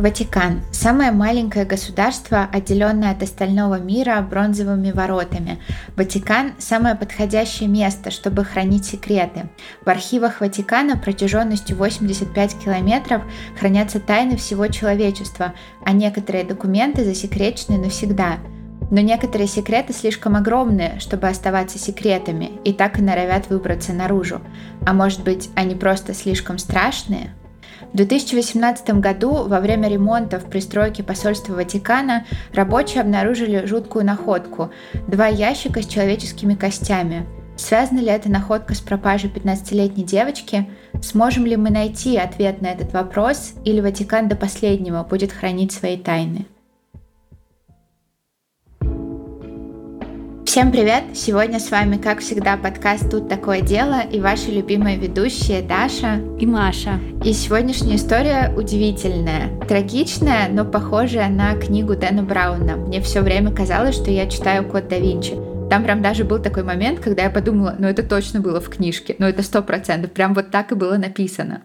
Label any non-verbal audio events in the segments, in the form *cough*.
Ватикан – самое маленькое государство, отделенное от остального мира бронзовыми воротами. Ватикан – самое подходящее место, чтобы хранить секреты. В архивах Ватикана протяженностью 85 километров хранятся тайны всего человечества, а некоторые документы засекречены навсегда. Но некоторые секреты слишком огромные, чтобы оставаться секретами, и так и норовят выбраться наружу. А может быть, они просто слишком страшные? В 2018 году во время ремонта в пристройке посольства Ватикана рабочие обнаружили жуткую находку – два ящика с человеческими костями. Связана ли эта находка с пропажей 15-летней девочки? Сможем ли мы найти ответ на этот вопрос, или Ватикан до последнего будет хранить свои тайны? Всем привет! Сегодня с вами, как всегда, подкаст «Тут такое дело» и ваши любимые ведущие Даша и Маша. И сегодняшняя история удивительная, трагичная, но похожая на книгу Дэна Брауна. Мне все время казалось, что я читаю «Код да Винчи». Там прям даже был такой момент, когда я подумала, ну это точно было в книжке, ну это сто процентов, прям вот так и было написано.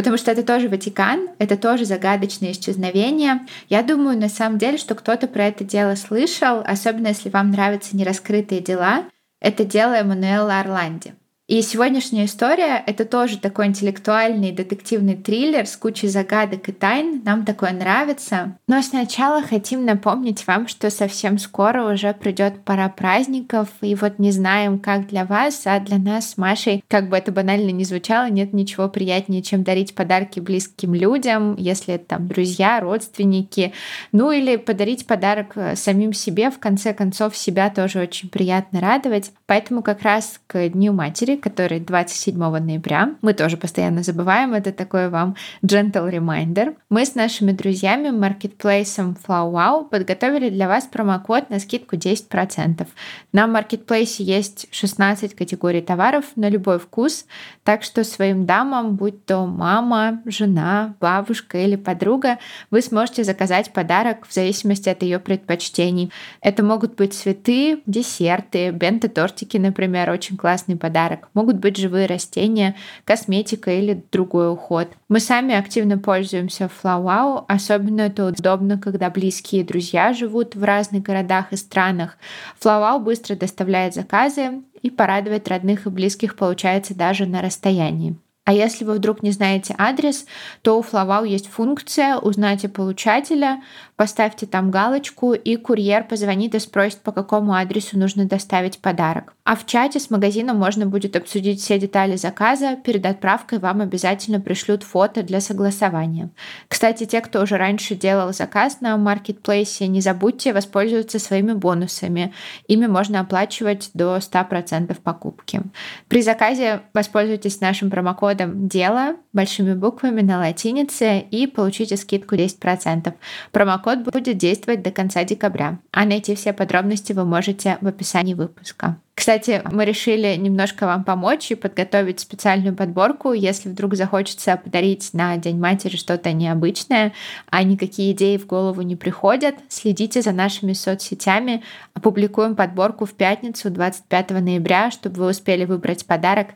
Потому что это тоже Ватикан, это тоже загадочное исчезновение. Я думаю, на самом деле, что кто-то про это дело слышал, особенно если вам нравятся нераскрытые дела. Это дело Эммануэла Орланди. И сегодняшняя история — это тоже такой интеллектуальный детективный триллер с кучей загадок и тайн. Нам такое нравится. Но сначала хотим напомнить вам, что совсем скоро уже придет пора праздников, и вот не знаем, как для вас, а для нас с Машей, как бы это банально ни звучало, нет ничего приятнее, чем дарить подарки близким людям, если это там друзья, родственники, ну или подарить подарок э, самим себе, в конце концов, себя тоже очень приятно радовать. Поэтому как раз к Дню матери, который 27 ноября. Мы тоже постоянно забываем, это такой вам gentle reminder. Мы с нашими друзьями маркетплейсом FlowWow подготовили для вас промокод на скидку 10%. На маркетплейсе есть 16 категорий товаров на любой вкус, так что своим дамам, будь то мама, жена, бабушка или подруга, вы сможете заказать подарок в зависимости от ее предпочтений. Это могут быть цветы, десерты, бенто-тортики, например, очень классный подарок могут быть живые растения, косметика или другой уход. Мы сами активно пользуемся FlowWow, особенно это удобно, когда близкие друзья живут в разных городах и странах. FlowWow быстро доставляет заказы и порадовать родных и близких получается даже на расстоянии. А если вы вдруг не знаете адрес, то у Флавау есть функция «Узнать о получателя», поставьте там галочку, и курьер позвонит и спросит, по какому адресу нужно доставить подарок. А в чате с магазином можно будет обсудить все детали заказа. Перед отправкой вам обязательно пришлют фото для согласования. Кстати, те, кто уже раньше делал заказ на маркетплейсе, не забудьте воспользоваться своими бонусами. Ими можно оплачивать до 100% покупки. При заказе воспользуйтесь нашим промокодом «Дело» большими буквами на латинице и получите скидку 10%. Промокод Промокод будет действовать до конца декабря, а найти все подробности вы можете в описании выпуска. Кстати, мы решили немножко вам помочь и подготовить специальную подборку, если вдруг захочется подарить на День матери что-то необычное, а никакие идеи в голову не приходят. Следите за нашими соцсетями. Опубликуем подборку в пятницу 25 ноября, чтобы вы успели выбрать подарок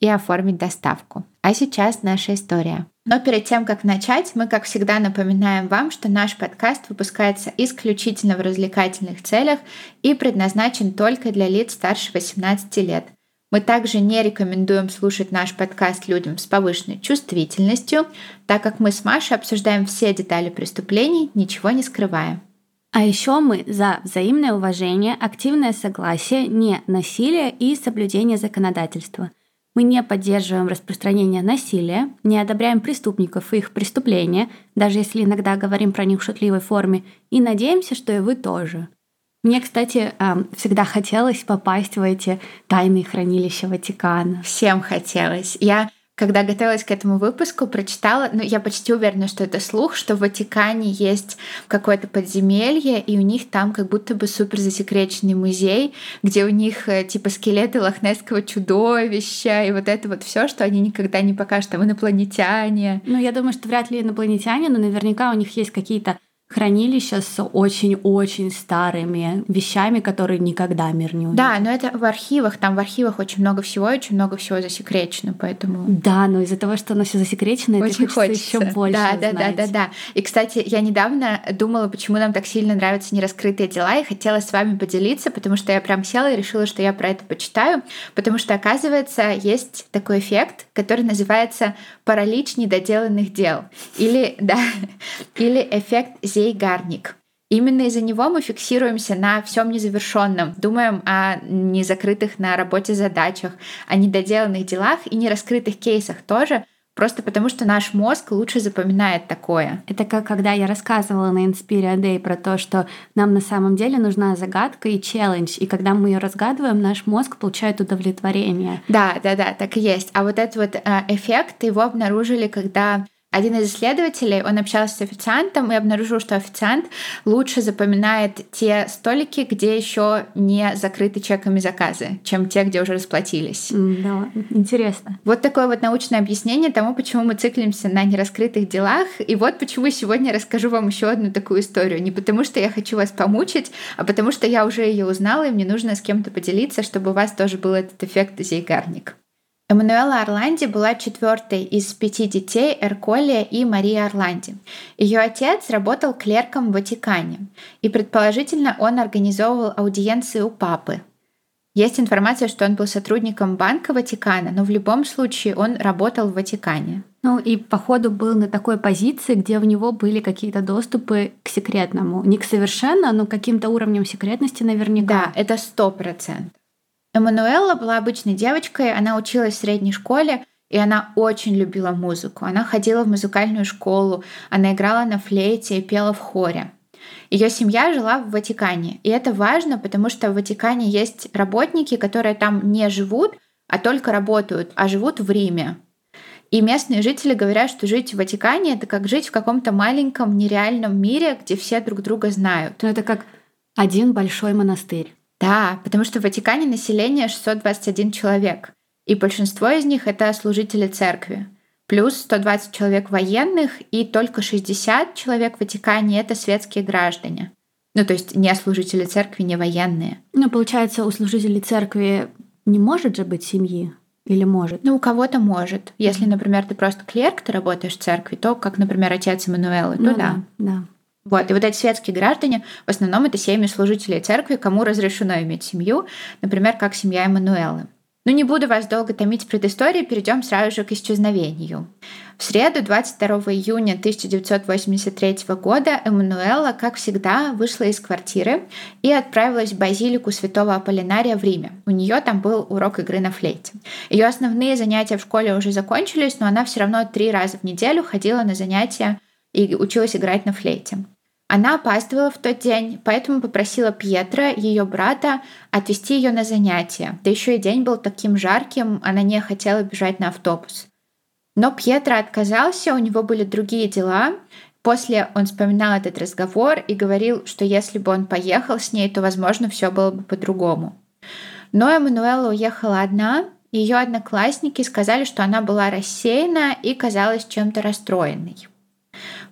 и оформить доставку. А сейчас наша история. Но перед тем, как начать, мы, как всегда, напоминаем вам, что наш подкаст выпускается исключительно в развлекательных целях и предназначен только для лиц старше 18 лет. Мы также не рекомендуем слушать наш подкаст людям с повышенной чувствительностью, так как мы с Машей обсуждаем все детали преступлений, ничего не скрывая. А еще мы за взаимное уважение, активное согласие, не насилие и соблюдение законодательства – мы не поддерживаем распространение насилия, не одобряем преступников и их преступления, даже если иногда говорим про них в шутливой форме, и надеемся, что и вы тоже. Мне, кстати, всегда хотелось попасть в эти тайные хранилища Ватикана. Всем хотелось. Я когда готовилась к этому выпуску, прочитала, ну, я почти уверена, что это слух, что в Ватикане есть какое-то подземелье, и у них там как будто бы супер засекреченный музей, где у них э, типа скелеты лохнесского чудовища, и вот это вот все, что они никогда не покажут, там инопланетяне. Ну, я думаю, что вряд ли инопланетяне, но наверняка у них есть какие-то хранилища с очень-очень старыми вещами, которые никогда мир не увидит. Да, но это в архивах, там в архивах очень много всего, очень много всего засекречено, поэтому... Да, но из-за того, что оно все засекречено, очень это хочется, хочется еще больше да, да, да, да, да. И, кстати, я недавно думала, почему нам так сильно нравятся нераскрытые дела, и хотела с вами поделиться, потому что я прям села и решила, что я про это почитаю, потому что, оказывается, есть такой эффект, который называется паралич недоделанных дел. Или, *laughs* да, или эффект Зейгарник. Именно из-за него мы фиксируемся на всем незавершенном, думаем о незакрытых на работе задачах, о недоделанных делах и нераскрытых кейсах тоже, просто потому что наш мозг лучше запоминает такое. Это как когда я рассказывала на Inspire Day про то, что нам на самом деле нужна загадка и челлендж, и когда мы ее разгадываем, наш мозг получает удовлетворение. Да, да, да, так и есть. А вот этот вот э, эффект его обнаружили, когда один из исследователей, он общался с официантом и обнаружил, что официант лучше запоминает те столики, где еще не закрыты чеками заказы, чем те, где уже расплатились. Да, интересно. Вот такое вот научное объяснение тому, почему мы циклимся на нераскрытых делах. И вот почему сегодня расскажу вам еще одну такую историю. Не потому, что я хочу вас помучить, а потому что я уже ее узнала, и мне нужно с кем-то поделиться, чтобы у вас тоже был этот эффект зейгарник. Эммануэла Орланди была четвертой из пяти детей Эрколия и Марии Орланди. Ее отец работал клерком в Ватикане, и предположительно он организовывал аудиенции у папы. Есть информация, что он был сотрудником Банка Ватикана, но в любом случае он работал в Ватикане. Ну и походу был на такой позиции, где у него были какие-то доступы к секретному. Не к совершенно, но каким-то уровнем секретности наверняка. Да, это сто процентов. Эммануэла была обычной девочкой, она училась в средней школе, и она очень любила музыку. Она ходила в музыкальную школу, она играла на флейте и пела в хоре. Ее семья жила в Ватикане. И это важно, потому что в Ватикане есть работники, которые там не живут, а только работают, а живут в Риме. И местные жители говорят, что жить в Ватикане это как жить в каком-то маленьком нереальном мире, где все друг друга знают. Ну это как один большой монастырь. Да, потому что в Ватикане население 621 человек, и большинство из них это служители церкви. Плюс 120 человек военных и только 60 человек в Ватикане это светские граждане. Ну, то есть не служители церкви, не военные. Ну, получается, у служителей церкви не может же быть семьи? Или может? Ну, у кого-то может. Если, например, ты просто клерк, ты работаешь в церкви, то, как, например, отец Эммануэлы, то ну, да. Да. Вот. И вот эти светские граждане, в основном это семьи служителей церкви, кому разрешено иметь семью, например, как семья Эммануэлы. Но не буду вас долго томить предысторией, перейдем сразу же к исчезновению. В среду, 22 июня 1983 года, Эммануэла, как всегда, вышла из квартиры и отправилась в базилику святого Аполлинария в Риме. У нее там был урок игры на флейте. Ее основные занятия в школе уже закончились, но она все равно три раза в неделю ходила на занятия и училась играть на флейте. Она опаздывала в тот день, поэтому попросила Пьетра, ее брата, отвезти ее на занятия. Да еще и день был таким жарким, она не хотела бежать на автобус. Но Пьетро отказался, у него были другие дела. После он вспоминал этот разговор и говорил, что если бы он поехал с ней, то, возможно, все было бы по-другому. Но Эммануэла уехала одна, ее одноклассники сказали, что она была рассеяна и казалась чем-то расстроенной.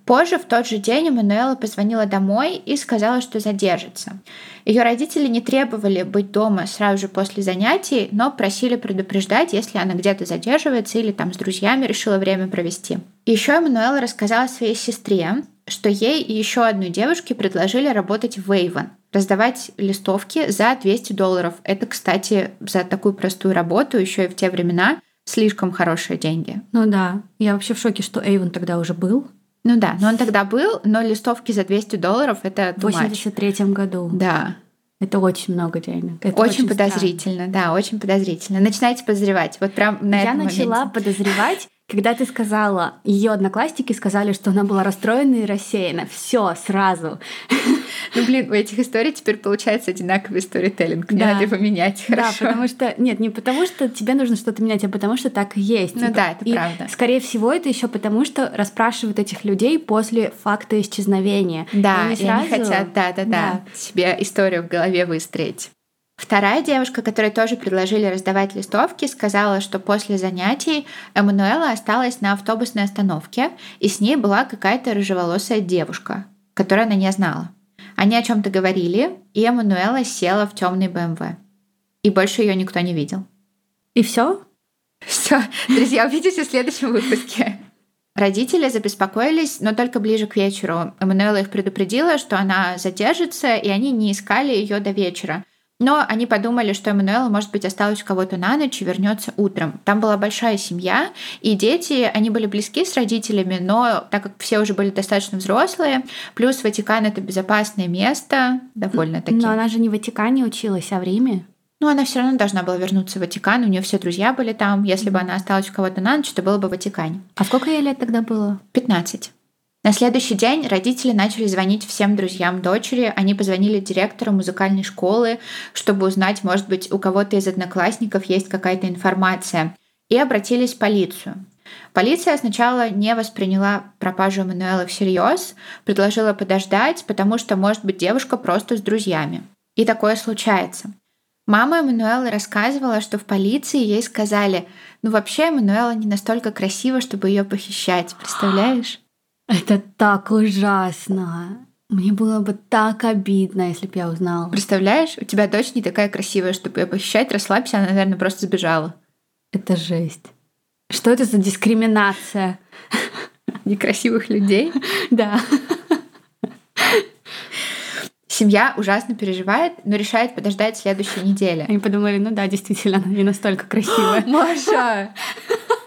Позже, в тот же день, Эммануэла позвонила домой и сказала, что задержится. Ее родители не требовали быть дома сразу же после занятий, но просили предупреждать, если она где-то задерживается или там с друзьями решила время провести. Еще Эммануэла рассказала своей сестре, что ей и еще одной девушке предложили работать в Avon, раздавать листовки за 200 долларов. Это, кстати, за такую простую работу еще и в те времена слишком хорошие деньги. Ну да, я вообще в шоке, что Avon тогда уже был. Ну да, но он тогда был, но листовки за 200 долларов это В 83 году. Да. Это очень много денег. Это очень, очень подозрительно, странно. да, очень подозрительно. Начинайте подозревать. Вот прям на Я этом начала моменте. подозревать, когда ты сказала, ее одноклассники сказали, что она была расстроена и рассеяна. Все сразу. *laughs* Ну, блин, у этих историй теперь получается одинаковый сторителлинг. Да. надо его менять. Хорошо. Да, потому что... Нет, не потому что тебе нужно что-то менять, а потому что так и есть. Ну да, это и, правда. Скорее всего, это еще потому, что расспрашивают этих людей после факта исчезновения. Да, и они, сразу... они хотят, да-да-да, да. себе историю в голове выстроить. Вторая девушка, которой тоже предложили раздавать листовки, сказала, что после занятий Эммануэла осталась на автобусной остановке, и с ней была какая-то рыжеволосая девушка. которую она не знала. Они о чем-то говорили, и Эммануэла села в темный БМВ. И больше ее никто не видел. И все? Все, друзья, увидитесь в следующем выпуске. Родители забеспокоились, но только ближе к вечеру. Эммануэла их предупредила, что она задержится, и они не искали ее до вечера. Но они подумали, что Эммануэла, может быть, осталась у кого-то на ночь и вернется утром. Там была большая семья, и дети, они были близки с родителями, но так как все уже были достаточно взрослые, плюс Ватикан — это безопасное место, довольно-таки. Но она же не в Ватикане училась, а в Риме. Но она все равно должна была вернуться в Ватикан. У нее все друзья были там. Если бы она осталась у кого-то на ночь, то было бы в Ватикане. А сколько ей лет тогда было? 15. На следующий день родители начали звонить всем друзьям дочери. Они позвонили директору музыкальной школы, чтобы узнать, может быть, у кого-то из одноклассников есть какая-то информация. И обратились в полицию. Полиция сначала не восприняла пропажу Эммануэла всерьез, предложила подождать, потому что, может быть, девушка просто с друзьями. И такое случается. Мама Эммануэлы рассказывала, что в полиции ей сказали, ну вообще Эммануэла не настолько красива, чтобы ее похищать, представляешь? Это так ужасно. Мне было бы так обидно, если бы я узнала. Представляешь, у тебя дочь не такая красивая, чтобы ее похищать, расслабься, она, наверное, просто сбежала. Это жесть. Что это за дискриминация? Некрасивых людей? *laughs* Да. Семья ужасно переживает, но решает подождать следующей недели. Они подумали, ну да, действительно, она не настолько *gasps* красивая. Маша! *laughs*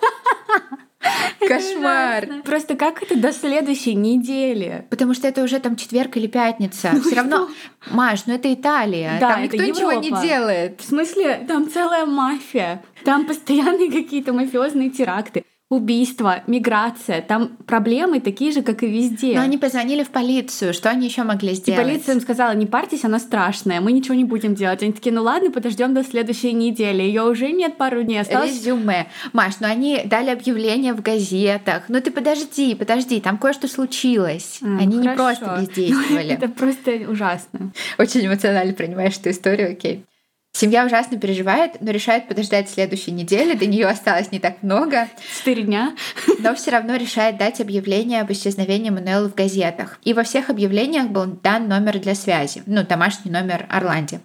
*laughs* Кошмар. Просто как это до следующей недели? Потому что это уже там четверг или пятница. Ну Все равно, Маш, ну это Италия. Да, там никто это ничего не делает. В смысле, там целая мафия. Там постоянные какие-то мафиозные теракты убийства, миграция. Там проблемы такие же, как и везде. Но они позвонили в полицию. Что они еще могли сделать? И полиция им сказала, не парьтесь, она страшная, мы ничего не будем делать. Они такие, ну ладно, подождем до следующей недели. Ее уже нет пару дней осталось. Резюме. Маш, ну они дали объявление в газетах. Ну ты подожди, подожди, там кое-что случилось. А, они хорошо. не просто бездействовали. *laughs* Это просто ужасно. Очень эмоционально принимаешь эту историю, окей. Семья ужасно переживает, но решает подождать следующей недели. До нее осталось не так много. Четыре дня. Но все равно решает дать объявление об исчезновении Мануэлы в газетах. И во всех объявлениях был дан номер для связи. Ну, домашний номер Орланди.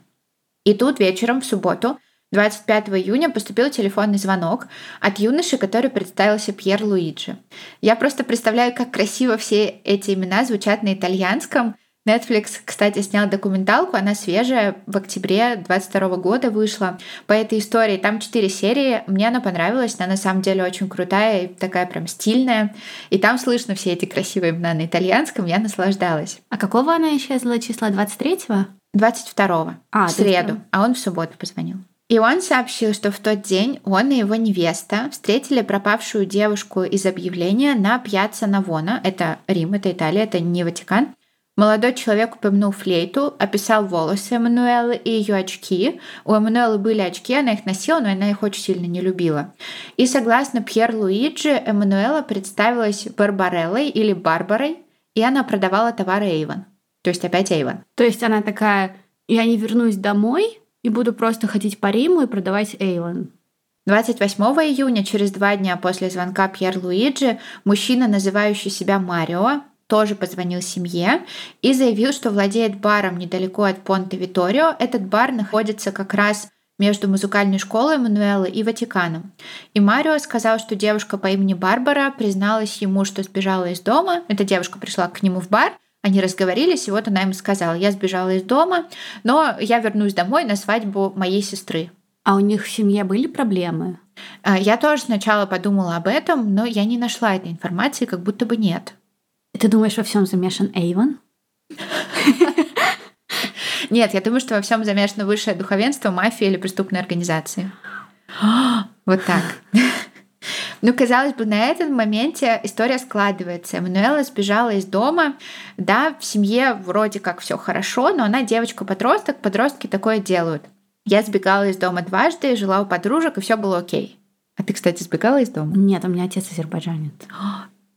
И тут вечером, в субботу, 25 июня поступил телефонный звонок от юноши, который представился Пьер Луиджи. Я просто представляю, как красиво все эти имена звучат на итальянском – Netflix, кстати, снял документалку, она свежая, в октябре 22 года вышла. По этой истории там четыре серии, мне она понравилась, она на самом деле очень крутая и такая прям стильная. И там слышно все эти красивые имена на итальянском, я наслаждалась. А какого она исчезла числа? 23-го? 22-го, а, в среду, а он в субботу позвонил. И он сообщил, что в тот день он и его невеста встретили пропавшую девушку из объявления на Пьяцца Навона. Это Рим, это Италия, это не Ватикан. Молодой человек упомянул флейту, описал волосы Эммануэлы и ее очки. У Эммануэлы были очки, она их носила, но она их очень сильно не любила. И согласно Пьер Луиджи, Эммануэла представилась Барбареллой или Барбарой, и она продавала товары Эйвен. То есть опять Эйвен. То есть она такая, я не вернусь домой и буду просто ходить по Риму и продавать Эйвен. 28 июня, через два дня после звонка Пьер Луиджи, мужчина, называющий себя Марио, тоже позвонил семье и заявил, что владеет баром недалеко от Понте Виторио. Этот бар находится как раз между музыкальной школой Мануэлы и Ватиканом. И Марио сказал, что девушка по имени Барбара призналась ему, что сбежала из дома. Эта девушка пришла к нему в бар, они разговорились, и вот она ему сказала, я сбежала из дома, но я вернусь домой на свадьбу моей сестры. А у них в семье были проблемы? А, я тоже сначала подумала об этом, но я не нашла этой информации, как будто бы нет. Ты думаешь, во всем замешан Эйвон? Нет, я думаю, что во всем замешано высшее духовенство, мафия или преступные организации. *gasps* Вот так. *laughs* Ну, казалось бы, на этом моменте история складывается. Эммануэла сбежала из дома. Да, в семье вроде как все хорошо, но она девочка-подросток, подростки такое делают. Я сбегала из дома дважды, жила у подружек, и все было окей. А ты, кстати, сбегала из дома? Нет, у меня отец азербайджанец.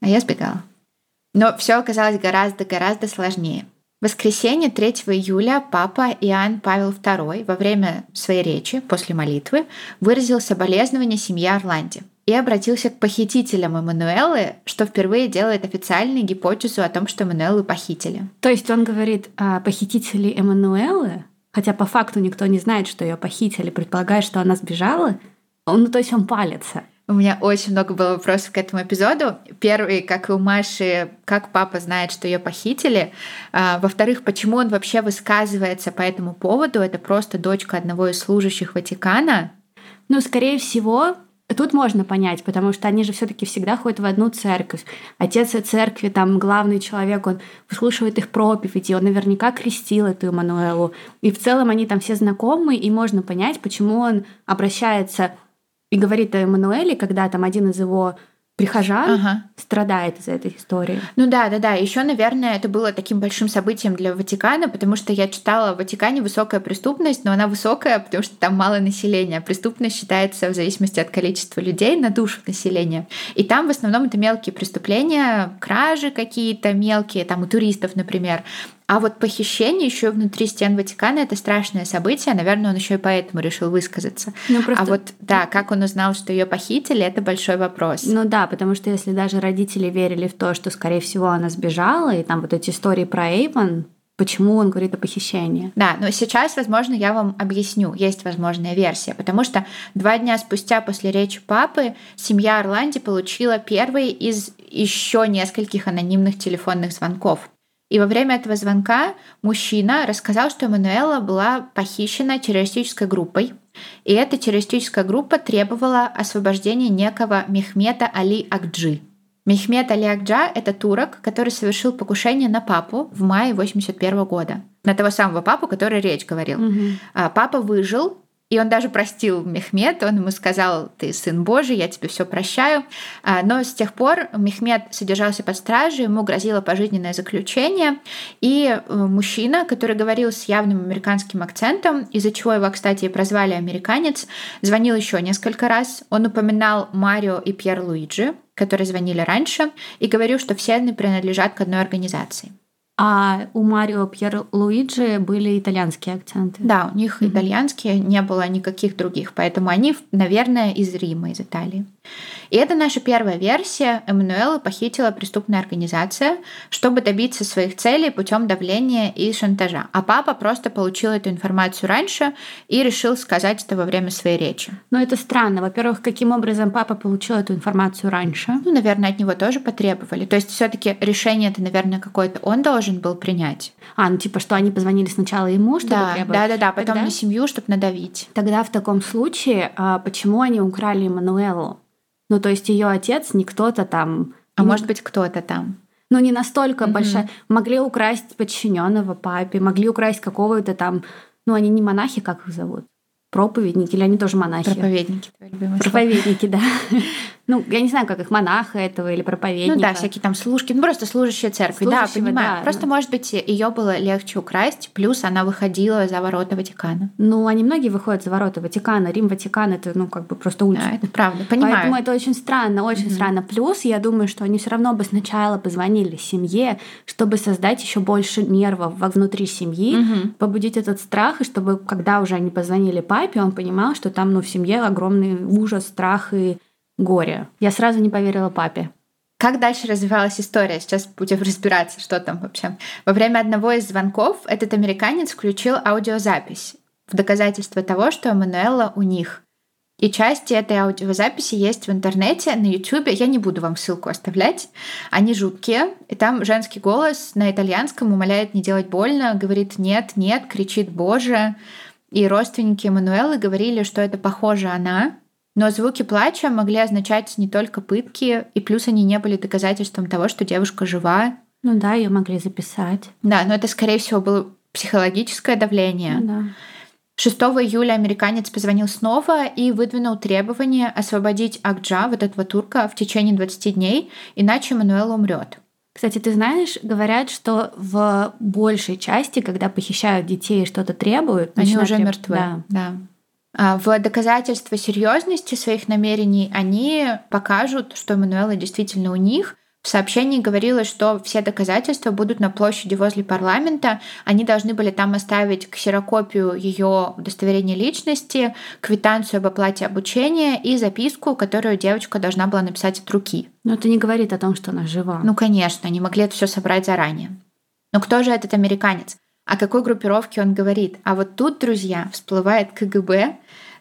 А я сбегала. Но все оказалось гораздо-гораздо сложнее. В воскресенье 3 июля папа Иоанн Павел II во время своей речи после молитвы выразил соболезнование семье Орланди. и обратился к похитителям Эммануэлы, что впервые делает официальную гипотезу о том, что Эммануэлу похитили. То есть он говорит о похитителе Эммануэлы, хотя по факту никто не знает, что ее похитили, предполагая, что она сбежала, он, ну то есть он палится. У меня очень много было вопросов к этому эпизоду. Первый, как и у Маши, как папа знает, что ее похитили. А, во-вторых, почему он вообще высказывается по этому поводу? Это просто дочка одного из служащих Ватикана. Ну, скорее всего, Тут можно понять, потому что они же все-таки всегда ходят в одну церковь. Отец церкви, там главный человек, он выслушивает их проповеди, он наверняка крестил эту Эммануэлу. И в целом они там все знакомы, и можно понять, почему он обращается и говорит о Эммануэле, когда там один из его прихожан ага. страдает из-за этой истории. Ну да, да, да. Еще, наверное, это было таким большим событием для Ватикана, потому что я читала в Ватикане высокая преступность, но она высокая, потому что там мало населения. Преступность считается в зависимости от количества людей на душу населения. И там в основном это мелкие преступления, кражи какие-то мелкие, там у туристов, например. А вот похищение еще внутри стен Ватикана это страшное событие. Наверное, он еще и поэтому решил высказаться. Ну, просто... А вот да, как он узнал, что ее похитили, это большой вопрос. Ну да, потому что если даже родители верили в то, что, скорее всего, она сбежала, и там вот эти истории про Эйвен, почему он говорит о похищении. Да, но сейчас, возможно, я вам объясню, есть возможная версия, потому что два дня спустя после речи папы семья Орланди получила первый из еще нескольких анонимных телефонных звонков. И во время этого звонка мужчина рассказал, что Эммануэла была похищена террористической группой, и эта террористическая группа требовала освобождения некого Мехмета Али Акджи. Мехмед Али Акджа — это турок, который совершил покушение на папу в мае 81 года. На того самого папу, который речь говорил. Угу. Папа выжил, и он даже простил Мехмед, он ему сказал, ты сын Божий, я тебе все прощаю. А, но с тех пор Мехмед содержался под стражей, ему грозило пожизненное заключение. И э, мужчина, который говорил с явным американским акцентом, из-за чего его, кстати, прозвали американец, звонил еще несколько раз. Он упоминал Марио и Пьер Луиджи, которые звонили раньше, и говорил, что все они принадлежат к одной организации. А у Марио Пьер Луиджи были итальянские акценты. Да, у них mm-hmm. итальянские, не было никаких других, поэтому они, наверное, из Рима, из Италии. И это наша первая версия. Эммануэла похитила преступная организация, чтобы добиться своих целей путем давления и шантажа. А папа просто получил эту информацию раньше и решил сказать это во время своей речи. Но это странно. Во-первых, каким образом папа получил эту информацию раньше? Ну, наверное, от него тоже потребовали. То есть все-таки решение это, наверное, какое-то он должен был принять. А, ну типа, что они позвонили сначала ему, чтобы да, требовать? Да, да, да, потом Тогда... на семью, чтобы надавить. Тогда в таком случае, а почему они украли Эммануэлу? Ну, то есть ее отец не кто-то там. А может быть, кто-то там. Ну, не настолько mm-hmm. большая. Могли украсть подчиненного папе, могли украсть какого-то там. Ну, они не монахи, как их зовут? Проповедники или они тоже монахи? Проповедники, Проповедники, да. *laughs* Ну, я не знаю, как их монаха этого или проповедника. Ну да, всякие там служки, ну просто служащие церкви, да, понимаю. Да, просто, ну. может быть, ее было легче украсть, плюс она выходила за ворота Ватикана. Ну, они многие выходят за ворота Ватикана. Рим, Ватикан — это, ну, как бы просто улица. Да, это правда, понимаю. Поэтому это очень странно, очень mm-hmm. странно. Плюс, я думаю, что они все равно бы сначала позвонили семье, чтобы создать еще больше нервов внутри семьи, mm-hmm. побудить этот страх, и чтобы, когда уже они позвонили папе, он понимал, что там, ну, в семье огромный ужас, страх и горе. Я сразу не поверила папе. Как дальше развивалась история? Сейчас будем *laughs* разбираться, что там вообще. Во время одного из звонков этот американец включил аудиозапись в доказательство того, что Эммануэла у них. И части этой аудиозаписи есть в интернете, на YouTube. Я не буду вам ссылку оставлять. Они жуткие. И там женский голос на итальянском умоляет не делать больно, говорит «нет, нет», кричит «боже». И родственники Эммануэлы говорили, что это похоже она, но звуки плача могли означать не только пытки, и плюс они не были доказательством того, что девушка жива. Ну да, ее могли записать. Да, но это, скорее всего, было психологическое давление. Ну, да. 6 июля американец позвонил снова и выдвинул требование освободить Акджа, вот этого турка, в течение 20 дней, иначе Мануэл умрет. Кстати, ты знаешь, говорят, что в большей части, когда похищают детей и что-то требуют, они уже треб... мертвы. Да. да. А, в доказательство серьезности своих намерений они покажут, что Эммануэла действительно у них в В сообщении говорилось, что все доказательства будут на площади возле парламента. Они должны были там оставить ксерокопию ее удостоверения личности, квитанцию об оплате обучения и записку, которую девочка должна была написать от руки. Но это не говорит о том, что она жива. Ну, конечно, они могли это все собрать заранее. Но кто же этот американец? О какой группировке он говорит? А вот тут, друзья, всплывает КГБ,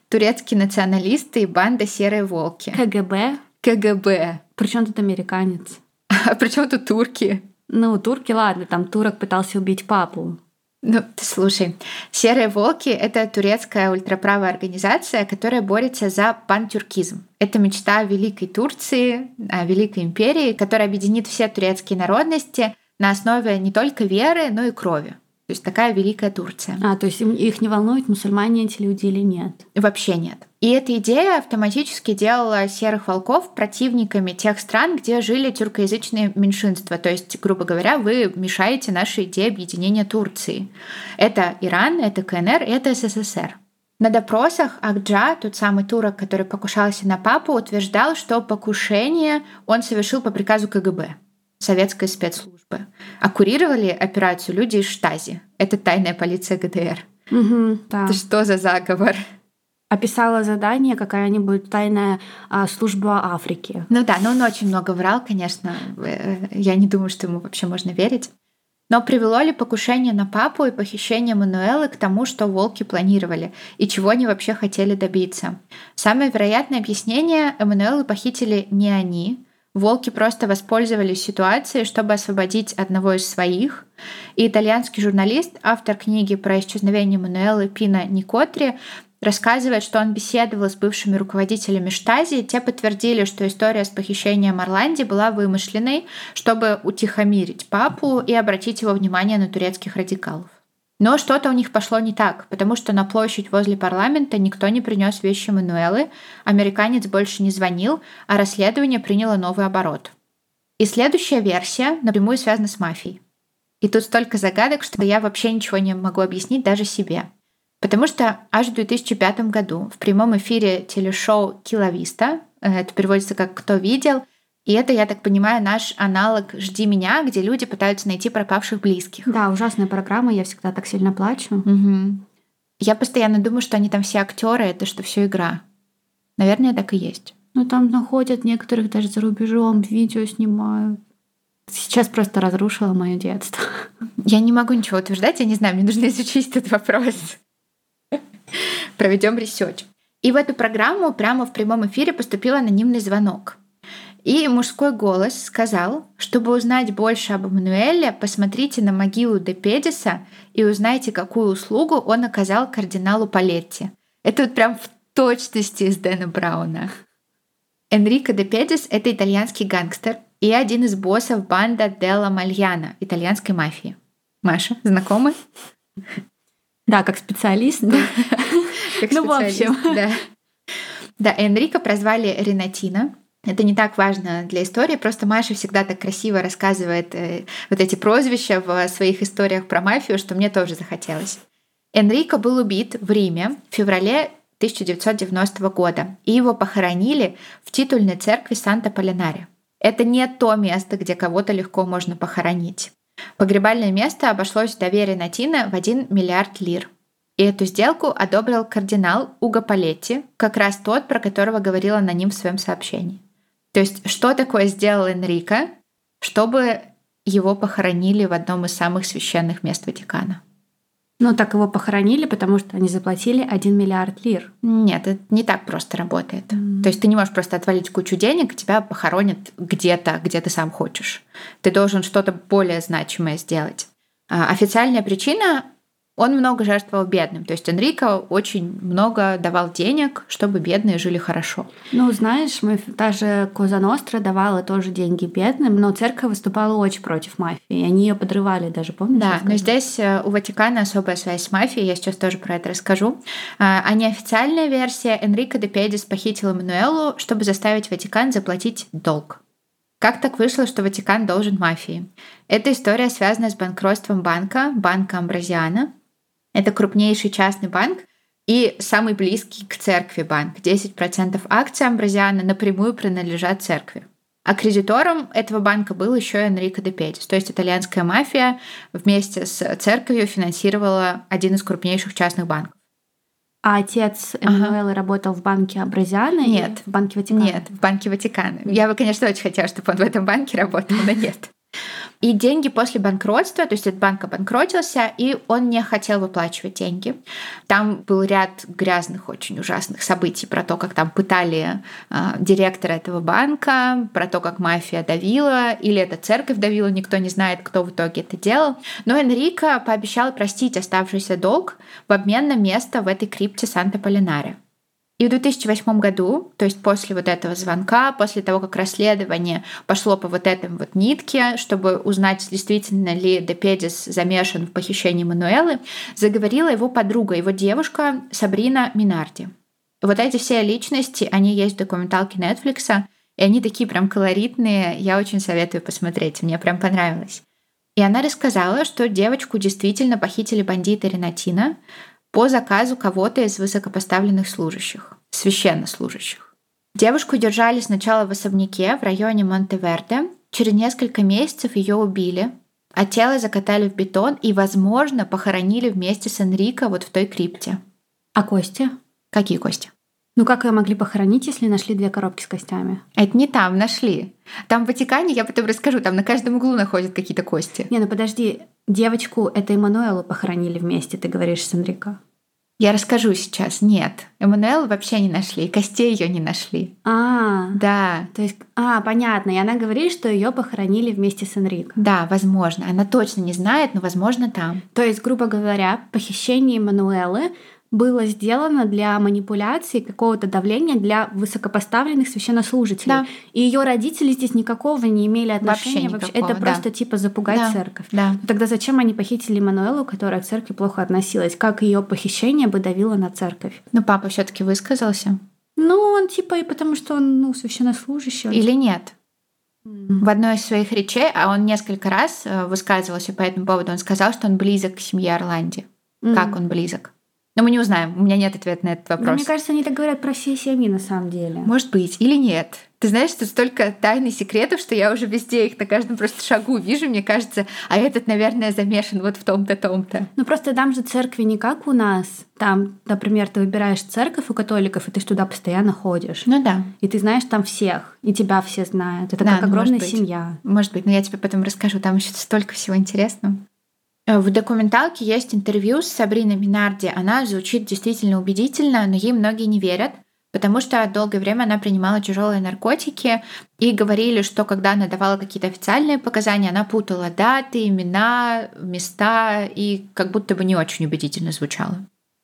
турецкие националисты и банда «Серые волки». КГБ? КГБ. Причем тут американец? А причем тут турки? Ну, турки, ладно, там турок пытался убить папу. Ну, слушай, «Серые волки» — это турецкая ультраправая организация, которая борется за пантюркизм. Это мечта великой Турции, великой империи, которая объединит все турецкие народности на основе не только веры, но и крови. То есть такая великая Турция. А, то есть их не волнует, мусульмане эти люди или нет? Вообще нет. И эта идея автоматически делала серых волков противниками тех стран, где жили тюркоязычные меньшинства. То есть, грубо говоря, вы мешаете нашей идее объединения Турции. Это Иран, это КНР, это СССР. На допросах Акджа, тот самый турок, который покушался на папу, утверждал, что покушение он совершил по приказу КГБ советской спецслужбы. А курировали операцию люди из Штази. Это тайная полиция ГДР. Угу, да. Это что за заговор? Описала задание какая-нибудь тайная а, служба Африки. Ну да, но он очень много врал, конечно. Э, я не думаю, что ему вообще можно верить. Но привело ли покушение на папу и похищение Мануэлы к тому, что волки планировали, и чего они вообще хотели добиться? Самое вероятное объяснение — Эммануэлы похитили не они, Волки просто воспользовались ситуацией, чтобы освободить одного из своих. И итальянский журналист, автор книги про исчезновение Мануэлы Пина Никотри, рассказывает, что он беседовал с бывшими руководителями Штази, те подтвердили, что история с похищением Орланди была вымышленной, чтобы утихомирить папу и обратить его внимание на турецких радикалов. Но что-то у них пошло не так, потому что на площадь возле парламента никто не принес вещи Мануэлы, американец больше не звонил, а расследование приняло новый оборот. И следующая версия напрямую связана с мафией. И тут столько загадок, что я вообще ничего не могу объяснить даже себе. Потому что аж в 2005 году в прямом эфире телешоу «Киловиста», э, это переводится как «Кто видел», и это, я так понимаю, наш аналог «Жди меня», где люди пытаются найти пропавших близких. Да, ужасная программа, я всегда так сильно плачу. Угу. Я постоянно думаю, что они там все актеры, это что все игра. Наверное, так и есть. Ну, там находят некоторых даже за рубежом, видео снимают. Сейчас просто разрушила мое детство. Я не могу ничего утверждать, я не знаю, мне нужно изучить этот вопрос. Проведем research. И в эту программу прямо в прямом эфире поступил анонимный звонок. И мужской голос сказал, чтобы узнать больше об Эммануэле, посмотрите на могилу де Педиса и узнайте, какую услугу он оказал кардиналу Палетти. Это вот прям в точности из Дэна Брауна. Энрико де Педис — это итальянский гангстер и один из боссов банда Делла Мальяна, итальянской мафии. Маша, знакомы? Да, как специалист. *laughs* Ну, в общем. Да, Энрико прозвали Ренатино, это не так важно для истории, просто Маша всегда так красиво рассказывает э, вот эти прозвища в своих историях про мафию, что мне тоже захотелось. Энрико был убит в Риме в феврале 1990 года, и его похоронили в титульной церкви Санта-Полинаре. Это не то место, где кого-то легко можно похоронить. Погребальное место обошлось в доверие Натина в 1 миллиард лир. И эту сделку одобрил кардинал Уго Палетти, как раз тот, про которого говорила на ним в своем сообщении. То есть, что такое сделал Энрико, чтобы его похоронили в одном из самых священных мест Ватикана? Ну, так его похоронили, потому что они заплатили 1 миллиард лир. Нет, это не так просто работает. Mm. То есть ты не можешь просто отвалить кучу денег, тебя похоронят где-то, где ты сам хочешь. Ты должен что-то более значимое сделать. А официальная причина он много жертвовал бедным. То есть Энрико очень много давал денег, чтобы бедные жили хорошо. Ну, знаешь, мы даже Коза Ностра давала тоже деньги бедным, но церковь выступала очень против мафии. И они ее подрывали даже, помнишь? Да, но здесь э, у Ватикана особая связь с мафией, я сейчас тоже про это расскажу. А, а неофициальная версия Энрико де Педис похитил Эммануэлу, чтобы заставить Ватикан заплатить долг. Как так вышло, что Ватикан должен мафии? Эта история связана с банкротством банка, банка Амбразиана, это крупнейший частный банк и самый близкий к церкви банк. 10% акций Амбразиана напрямую принадлежат церкви. А кредитором этого банка был еще Энрико де Петис. То есть итальянская мафия вместе с церковью финансировала один из крупнейших частных банков. А отец Эммануэлы ага. работал в банке Абразиана? Нет. В банке Ватикана? Нет, в банке Ватикана. Я бы, конечно, очень хотела, чтобы он в этом банке работал, но нет. И деньги после банкротства, то есть этот банк обанкротился, и он не хотел выплачивать деньги. Там был ряд грязных, очень ужасных событий про то, как там пытали э, директора этого банка, про то, как мафия давила, или это церковь давила, никто не знает, кто в итоге это делал. Но Энрико пообещал простить оставшийся долг в обмен на место в этой крипте Санта-Полинаре. И в 2008 году, то есть после вот этого звонка, после того, как расследование пошло по вот этой вот нитке, чтобы узнать, действительно ли Депедис замешан в похищении Мануэлы, заговорила его подруга, его девушка Сабрина Минарди. Вот эти все личности, они есть в документалке Netflix, и они такие прям колоритные, я очень советую посмотреть, мне прям понравилось. И она рассказала, что девочку действительно похитили бандиты Ренатина, по заказу кого-то из высокопоставленных служащих, священнослужащих. Девушку держали сначала в особняке в районе Монтеверде. Через несколько месяцев ее убили, а тело закатали в бетон и, возможно, похоронили вместе с Энрико вот в той крипте. А кости? Какие кости? Ну как ее могли похоронить, если нашли две коробки с костями? Это не там нашли. Там в Ватикане, я потом расскажу, там на каждом углу находят какие-то кости. Не, ну подожди, девочку это Эммануэлу похоронили вместе, ты говоришь, с Энрико. Я расскажу сейчас. Нет, Эммануэл вообще не нашли, костей ее не нашли. А, да. То есть, а, понятно. И она говорит, что ее похоронили вместе с Энрико. Да, возможно. Она точно не знает, но возможно там. То есть, грубо говоря, похищение Эммануэлы было сделано для манипуляции, какого-то давления для высокопоставленных священнослужителей. Да. И ее родители здесь никакого не имели отношения. Вообще, никакого, Это да. просто типа запугать да. церковь. Да. Тогда зачем они похитили Мануэлу, которая к церкви плохо относилась? Как ее похищение бы давило на церковь? Ну, папа все-таки высказался. Ну, он типа и потому, что он ну, священнослужащий. Он... Или нет? В одной из своих речей, а он несколько раз э, высказывался по этому поводу, он сказал, что он близок к семье Орланди. Mm. Как он близок? Но мы не узнаем. У меня нет ответа на этот вопрос. Но мне кажется, они так говорят про все семьи на самом деле. Может быть. Или нет. Ты знаешь, что столько тайны секретов, что я уже везде их на каждом просто шагу вижу, мне кажется, а этот, наверное, замешан вот в том-то, том-то. Ну просто там же церкви не как у нас. Там, например, ты выбираешь церковь у католиков, и ты туда постоянно ходишь. Ну да. И ты знаешь там всех, и тебя все знают. Это да, как огромная может семья. Может быть, но я тебе потом расскажу, там еще столько всего интересного. В документалке есть интервью с Сабриной Минарди. Она звучит действительно убедительно, но ей многие не верят, потому что долгое время она принимала тяжелые наркотики и говорили, что когда она давала какие-то официальные показания, она путала даты, имена, места и как будто бы не очень убедительно звучала.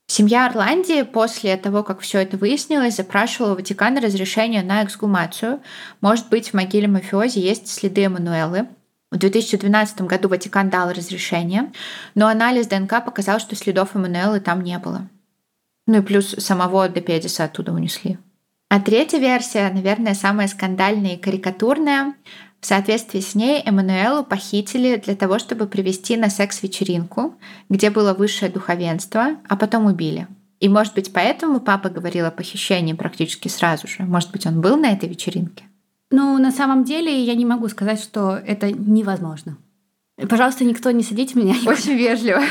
Семья Орландии после того, как все это выяснилось, запрашивала у Ватикана разрешение на эксгумацию. Может быть, в могиле мафиози есть следы Эммануэлы, в 2012 году Ватикан дал разрешение, но анализ ДНК показал, что следов Эммануэлы там не было. Ну и плюс самого Депедиса оттуда унесли. А третья версия, наверное, самая скандальная и карикатурная. В соответствии с ней Эммануэлу похитили для того, чтобы привести на секс-вечеринку, где было высшее духовенство, а потом убили. И, может быть, поэтому папа говорил о похищении практически сразу же. Может быть, он был на этой вечеринке? Ну, на самом деле, я не могу сказать, что это невозможно. Пожалуйста, никто не садите меня. Очень *laughs* вежливо.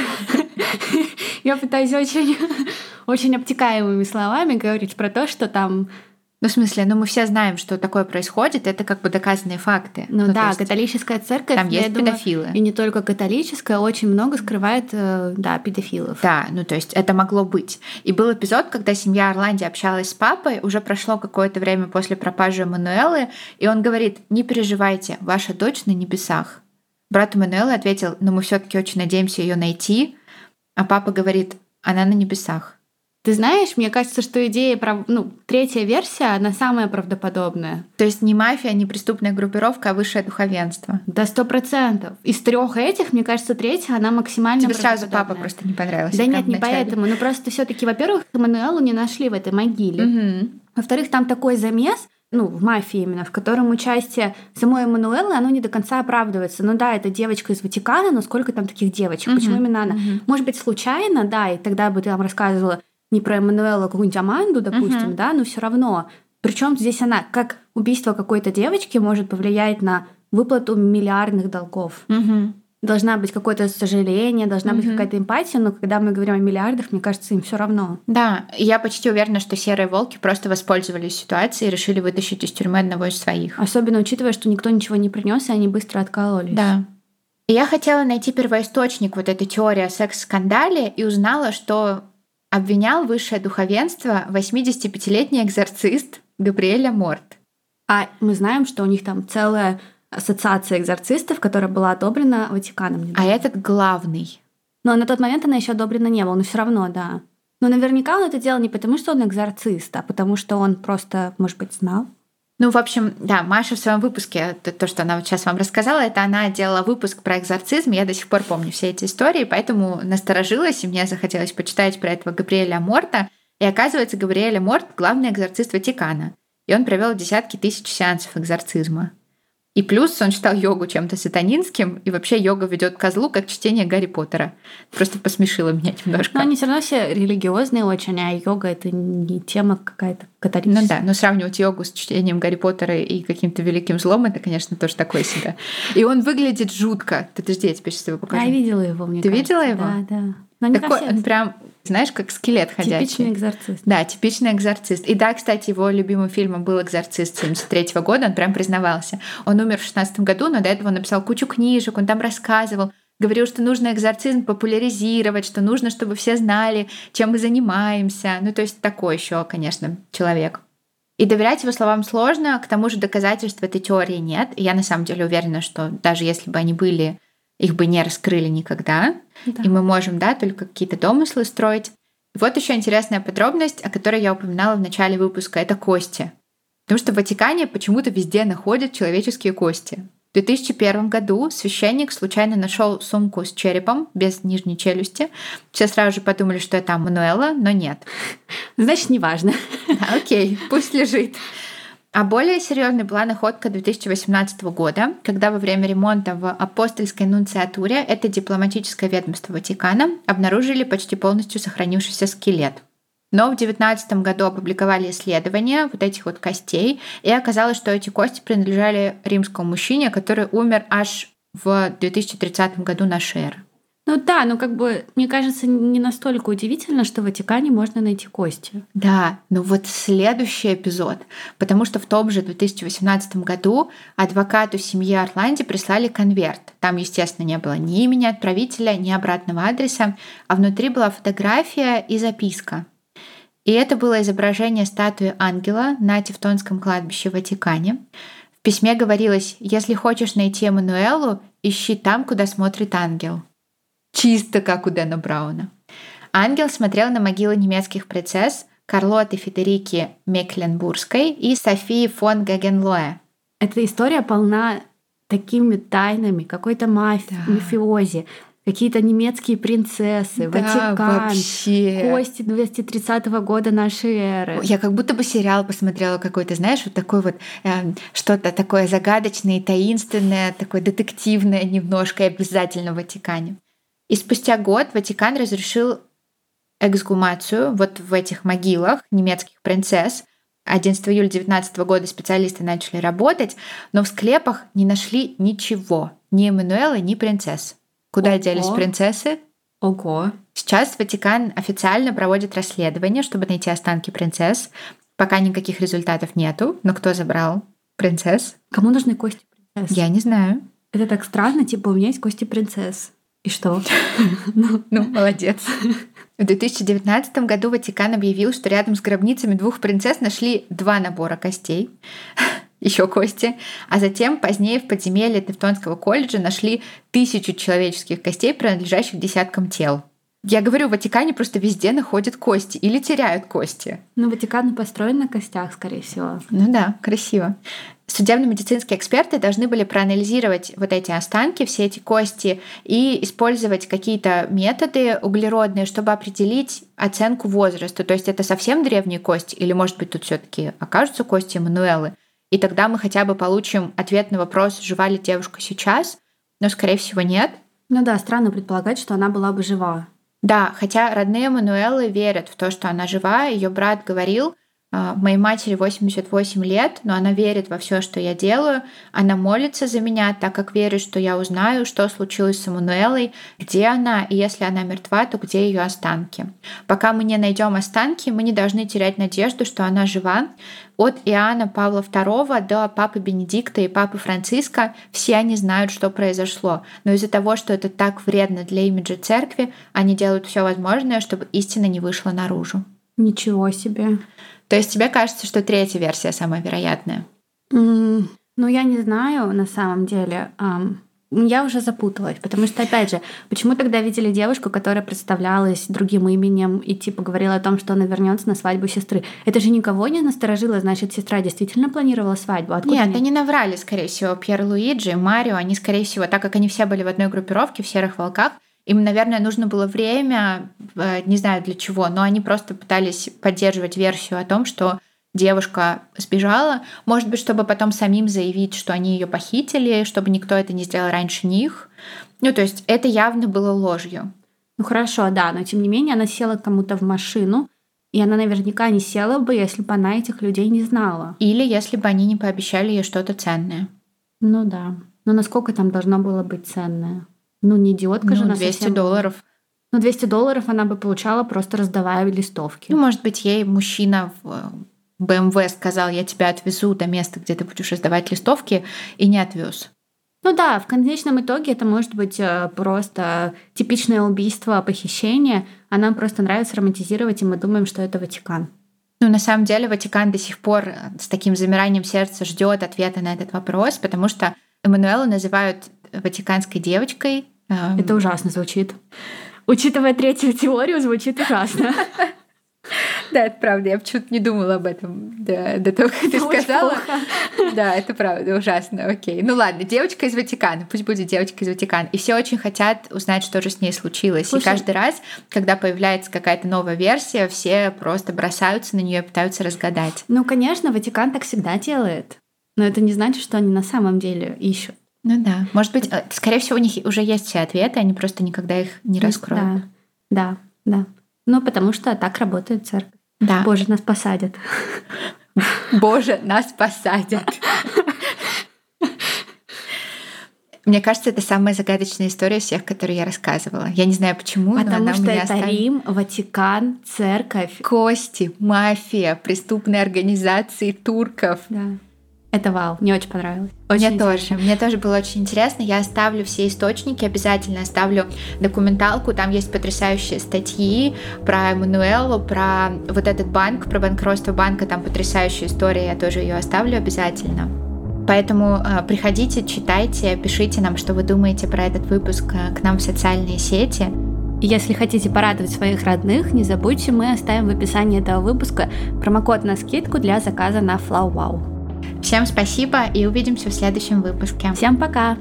Я пытаюсь очень, *laughs* очень обтекаемыми словами говорить про то, что там ну, в смысле, ну мы все знаем, что такое происходит, это как бы доказанные факты. Ну, ну да, есть, католическая церковь. Там есть думаю, педофилы. И не только католическая, очень много скрывает, э, да, педофилов. Да, ну то есть это могло быть. И был эпизод, когда семья Орланди общалась с папой, уже прошло какое-то время после пропажи Мануэлы, и он говорит, не переживайте, ваша дочь на небесах. Брат Мануэлы ответил, но мы все таки очень надеемся ее найти, а папа говорит, она на небесах. Ты знаешь, мне кажется, что идея, про, ну, третья версия, она самая правдоподобная. То есть не мафия, не преступная группировка, а высшее духовенство. Да, сто процентов. Из трех этих, мне кажется, третья, она максимально Тебе сразу папа просто не понравился. Да нет, не поэтому. Ну просто все таки во-первых, Эммануэлу не нашли в этой могиле. Угу. Во-вторых, там такой замес, ну, в мафии именно, в котором участие самой Эммануэлы, оно не до конца оправдывается. Ну да, это девочка из Ватикана, но сколько там таких девочек? Мгм, Почему именно она? мгм. Может быть, случайно, да, и тогда бы ты там рассказывала не про Эммануэлу, а какую-нибудь Аманду, допустим, Мгм. да, но все равно Причем здесь она, как убийство какой-то девочки может повлиять на выплату миллиардных долгов. Угу. Должна быть какое-то сожаление, должна быть Мгм. какая-то эмпатия, но когда мы говорим о миллиардах, мне кажется, им все равно. Да, я почти уверена, что серые волки просто воспользовались ситуацией и решили вытащить из тюрьмы одного из своих. Особенно учитывая, что никто ничего не принес, и они быстро откололись. Да. И я хотела найти первоисточник вот этой теории о секс-скандале и узнала, что обвинял высшее духовенство 85-летний экзорцист Габриэля Морт. А мы знаем, что у них там целая ассоциация экзорцистов, которая была одобрена Ватиканом. А недавно. этот главный. Но на тот момент она еще одобрена не была, но все равно, да. Но наверняка он это делал не потому, что он экзорцист, а потому что он просто, может быть, знал. Ну, в общем, да, Маша в своем выпуске, то, то, что она вот сейчас вам рассказала, это она делала выпуск про экзорцизм. Я до сих пор помню все эти истории, поэтому насторожилась, и мне захотелось почитать про этого Габриэля Морта. И оказывается, Габриэля Морт — главный экзорцист Ватикана. И он провел десятки тысяч сеансов экзорцизма. И плюс он считал йогу чем-то сатанинским, и вообще йога ведет к козлу, как чтение Гарри Поттера. Просто посмешило меня немножко. Но они все равно все религиозные очень, а йога это не тема какая-то католическая. Ну да, но сравнивать йогу с чтением Гарри Поттера и каким-то великим злом, это, конечно, тоже такое себе. И он выглядит жутко. Ты подожди, я тебе сейчас его покажу. Я видела его, мне Ты кажется. видела его? Да, да. Но не Такой, совсем. он прям, знаешь, как скелет ходячий. Типичный экзорцист. Да, типичный экзорцист. И да, кстати, его любимым фильмом был «Экзорцист» 73 года, он прям признавался. Он умер в 16 году, но до этого он написал кучу книжек, он там рассказывал, говорил, что нужно экзорцизм популяризировать, что нужно, чтобы все знали, чем мы занимаемся. Ну, то есть такой еще, конечно, человек. И доверять его словам сложно, к тому же доказательств этой теории нет. И я на самом деле уверена, что даже если бы они были, их бы не раскрыли никогда. Да. И мы можем, да, только какие-то домыслы строить. Вот еще интересная подробность, о которой я упоминала в начале выпуска, это кости. Потому что в Ватикане почему-то везде находят человеческие кости. В 2001 году священник случайно нашел сумку с черепом без нижней челюсти. Все сразу же подумали, что это Мануэла, но нет. Значит, неважно. Да, окей, пусть лежит. А более серьезной была находка 2018 года, когда во время ремонта в апостольской нунциатуре, это дипломатическое ведомство Ватикана, обнаружили почти полностью сохранившийся скелет. Но в 2019 году опубликовали исследования вот этих вот костей, и оказалось, что эти кости принадлежали римскому мужчине, который умер аж в 2030 году нашей эры. Ну да, ну как бы, мне кажется, не настолько удивительно, что в Ватикане можно найти кости. Да, но вот следующий эпизод, потому что в том же 2018 году адвокату семьи Орланди прислали конверт. Там, естественно, не было ни имени отправителя, ни обратного адреса, а внутри была фотография и записка. И это было изображение статуи ангела на Тевтонском кладбище в Ватикане. В письме говорилось, если хочешь найти Эммануэлу, ищи там, куда смотрит ангел. Чисто как у Дэна Брауна. Ангел смотрел на могилы немецких принцесс Карлоты Федерики Мекленбургской и Софии фон Гагенлоэ. Эта история полна такими тайнами, какой-то мафии, Да. мафиози, какие-то немецкие принцессы, Ватикан, вообще. кости 230 года нашей эры. Я как будто бы сериал посмотрела какой-то, знаешь, вот такой вот эм, что-то такое загадочное таинственное, такое детективное немножко и обязательно в Ватикане. И спустя год Ватикан разрешил эксгумацию вот в этих могилах немецких принцесс. 11 июля 2019 года специалисты начали работать, но в склепах не нашли ничего, ни Эммануэла, ни принцесс. Куда Ого. делись принцессы? Ого. Сейчас Ватикан официально проводит расследование, чтобы найти останки принцесс. Пока никаких результатов нету, но кто забрал принцесс? Кому нужны кости принцесс? Я не знаю. Это так странно, типа у меня есть кости принцесс. И что? *laughs* Ну, Ну, молодец. В 2019 году Ватикан объявил, что рядом с гробницами двух принцесс нашли два набора костей, *laughs* еще кости, а затем позднее в подземелье Тевтонского колледжа нашли тысячу человеческих костей, принадлежащих десяткам тел. Я говорю, в Ватикане просто везде находят кости или теряют кости. Ну, Ватикан построен на костях, скорее всего. Ну да, красиво. Судебно-медицинские эксперты должны были проанализировать вот эти останки, все эти кости и использовать какие-то методы углеродные, чтобы определить оценку возраста. То есть это совсем древние кости или, может быть, тут все таки окажутся кости Эммануэлы. И тогда мы хотя бы получим ответ на вопрос, жива ли девушка сейчас, но, скорее всего, нет. Ну да, странно предполагать, что она была бы жива. Да, хотя родные Мануэлы верят в то, что она жива. Ее брат говорил, моей матери 88 лет, но она верит во все, что я делаю. Она молится за меня, так как верит, что я узнаю, что случилось с Эммануэлой, где она, и если она мертва, то где ее останки. Пока мы не найдем останки, мы не должны терять надежду, что она жива. От Иоанна Павла II до Папы Бенедикта и Папы Франциска все они знают, что произошло. Но из-за того, что это так вредно для имиджа церкви, они делают все возможное, чтобы истина не вышла наружу. Ничего себе. То есть тебе кажется, что третья версия самая вероятная? Mm, ну, я не знаю на самом деле. Um, я уже запуталась, потому что, опять же, почему тогда видели девушку, которая представлялась другим именем и типа говорила о том, что она вернется на свадьбу сестры? Это же никого не насторожило, значит, сестра действительно планировала свадьбу. Откуда Нет, они? они наврали, скорее всего, Пьер Луиджи, Марио, они, скорее всего, так как они все были в одной группировке в серых волках, им, наверное, нужно было время, э, не знаю для чего, но они просто пытались поддерживать версию о том, что девушка сбежала, может быть, чтобы потом самим заявить, что они ее похитили, чтобы никто это не сделал раньше них. Ну, то есть это явно было ложью. Ну хорошо, да, но тем не менее она села кому-то в машину, и она наверняка не села бы, если бы она этих людей не знала. Или если бы они не пообещали ей что-то ценное. Ну да. Но насколько там должно было быть ценное? Ну, не идиотка ну, же на 200 совсем... долларов. Ну, 200 долларов она бы получала, просто раздавая листовки. Ну, может быть, ей мужчина в BMW сказал, я тебя отвезу до места, где ты будешь раздавать листовки, и не отвез. Ну да, в конечном итоге это может быть э, просто типичное убийство, похищение, а нам просто нравится романтизировать, и мы думаем, что это Ватикан. Ну, на самом деле, Ватикан до сих пор с таким замиранием сердца ждет ответа на этот вопрос, потому что Эммануэлу называют ватиканской девочкой, это ужасно звучит. Учитывая третью теорию, звучит ужасно. Да, это правда. Я почему-то не думала об этом до, до того, как ты сказала. Да, это правда, ужасно. Окей. Ну ладно, девочка из Ватикана. Пусть будет девочка из Ватикана. И все очень хотят узнать, что же с ней случилось. Слушай, и каждый раз, когда появляется какая-то новая версия, все просто бросаются на нее и пытаются разгадать. Ну, конечно, Ватикан так всегда делает. Но это не значит, что они на самом деле ищут. Ну да. Может быть, э, скорее всего, у них уже есть все ответы, они просто никогда их не раскроют. Да, да, да. Ну, потому что так работает церковь. Да. Боже, нас посадят. Боже, нас посадят. Мне кажется, это самая загадочная история всех, которые я рассказывала. Я не знаю почему, Потому но она что это осталась... Рим, Ватикан, церковь. Кости, мафия, преступные организации турков. Да. Это вау, мне очень понравилось. Очень мне интересно. тоже, мне тоже было очень интересно. Я оставлю все источники, обязательно оставлю документалку. Там есть потрясающие статьи про Эммануэлу, про вот этот банк, про банкротство банка. Там потрясающая история, я тоже ее оставлю обязательно. Поэтому э, приходите, читайте, пишите нам, что вы думаете про этот выпуск э, к нам в социальные сети. Если хотите порадовать своих родных, не забудьте, мы оставим в описании этого выпуска промокод на скидку для заказа на FlowWow. Всем спасибо и увидимся в следующем выпуске. Всем пока!